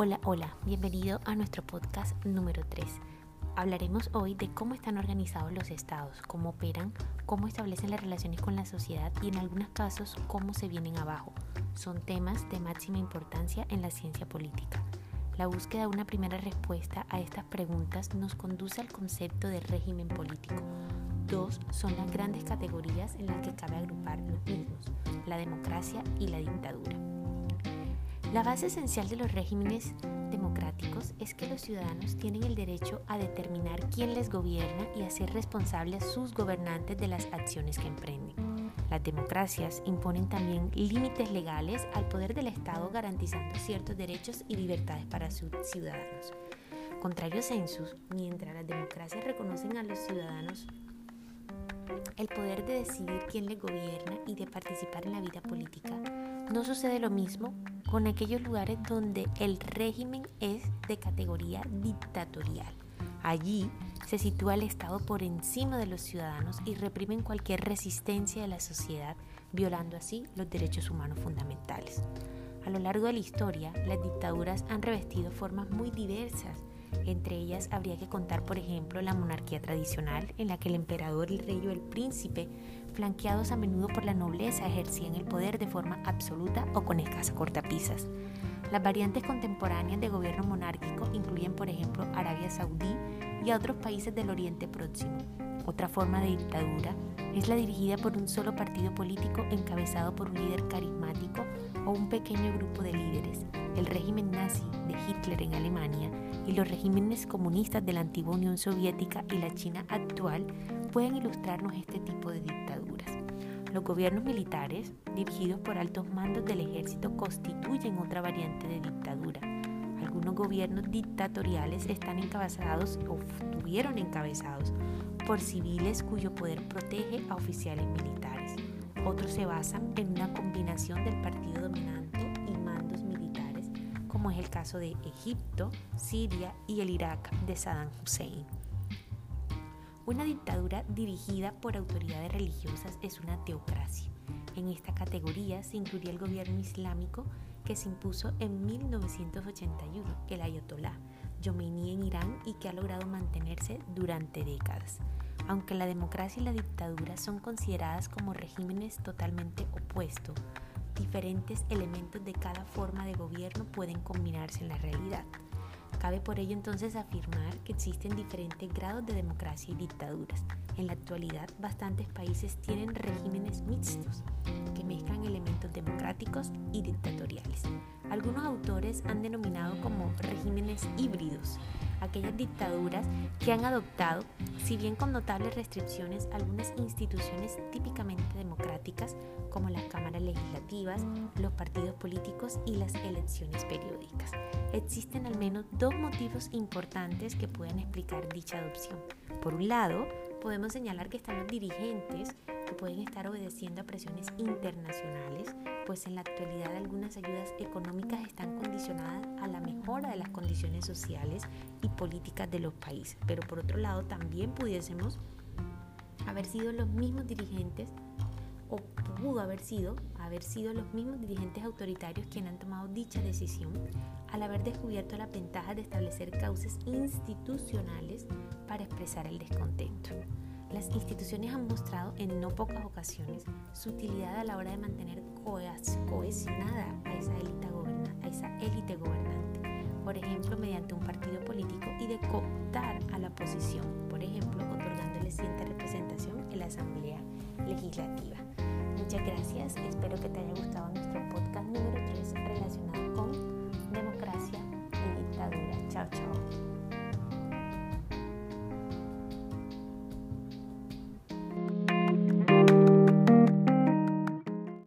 Hola, hola, bienvenido a nuestro podcast número 3. Hablaremos hoy de cómo están organizados los estados, cómo operan, cómo establecen las relaciones con la sociedad y en algunos casos cómo se vienen abajo. Son temas de máxima importancia en la ciencia política. La búsqueda de una primera respuesta a estas preguntas nos conduce al concepto de régimen político. Dos son las grandes categorías en las que cabe agrupar los mismos, la democracia y la dictadura. La base esencial de los regímenes democráticos es que los ciudadanos tienen el derecho a determinar quién les gobierna y a ser responsables sus gobernantes de las acciones que emprenden. Las democracias imponen también límites legales al poder del Estado garantizando ciertos derechos y libertades para sus ciudadanos. Contrario a census, mientras las democracias reconocen a los ciudadanos el poder de decidir quién les gobierna y de participar en la vida política, no sucede lo mismo con aquellos lugares donde el régimen es de categoría dictatorial. Allí se sitúa el Estado por encima de los ciudadanos y reprimen cualquier resistencia de la sociedad, violando así los derechos humanos fundamentales. A lo largo de la historia, las dictaduras han revestido formas muy diversas. Entre ellas habría que contar, por ejemplo, la monarquía tradicional, en la que el emperador, el rey o el príncipe flanqueados a menudo por la nobleza, ejercían el poder de forma absoluta o con escasa cortapisas. Las variantes contemporáneas de gobierno monárquico incluyen, por ejemplo, Arabia Saudí y otros países del Oriente Próximo. Otra forma de dictadura es la dirigida por un solo partido político encabezado por un líder carismático o un pequeño grupo de líderes. El régimen nazi de Hitler en Alemania y los regímenes comunistas de la antigua Unión Soviética y la China actual pueden ilustrarnos este tipo de dictaduras. Los gobiernos militares, dirigidos por altos mandos del ejército, constituyen otra variante de dictadura. Algunos gobiernos dictatoriales están encabezados o estuvieron encabezados por civiles cuyo poder protege a oficiales militares. Otros se basan en una combinación del partido dominante y mandos militares, como es el caso de Egipto, Siria y el Irak de Saddam Hussein. Una dictadura dirigida por autoridades religiosas es una teocracia. En esta categoría se incluye el gobierno islámico que se impuso en 1981, el Ayatollah Khomeini en Irán y que ha logrado mantenerse durante décadas. Aunque la democracia y la dictadura son consideradas como regímenes totalmente opuestos, diferentes elementos de cada forma de gobierno pueden combinarse en la realidad. Cabe por ello entonces afirmar que existen diferentes grados de democracia y dictaduras. En la actualidad, bastantes países tienen regímenes mixtos que mezclan elementos democráticos y dictatoriales. Algunos autores han denominado como regímenes aquellas dictaduras que han adoptado, si bien con notables restricciones, algunas instituciones típicamente democráticas como las cámaras legislativas, los partidos políticos y las elecciones periódicas. Existen al menos dos motivos importantes que pueden explicar dicha adopción. Por un lado, podemos señalar que están los dirigentes que pueden estar obedeciendo a presiones internacionales, pues en la actualidad algunas ayudas económicas están condicionadas a la mejora de las condiciones sociales y políticas de los países. Pero por otro lado, también pudiésemos haber sido los mismos dirigentes o pudo haber sido haber sido los mismos dirigentes autoritarios quienes han tomado dicha decisión al haber descubierto las ventajas de establecer causas institucionales para expresar el descontento. Las instituciones han mostrado en no pocas ocasiones su utilidad a la hora de mantener cohesionada a esa élite, gobernante, por ejemplo, mediante un partido político y de cooptar a la oposición, por ejemplo, otorgándole cierta representación en la Asamblea Legislativa. Muchas gracias, espero que te haya gustado nuestro podcast número 3 relacionado con democracia y dictadura. Chao, chao.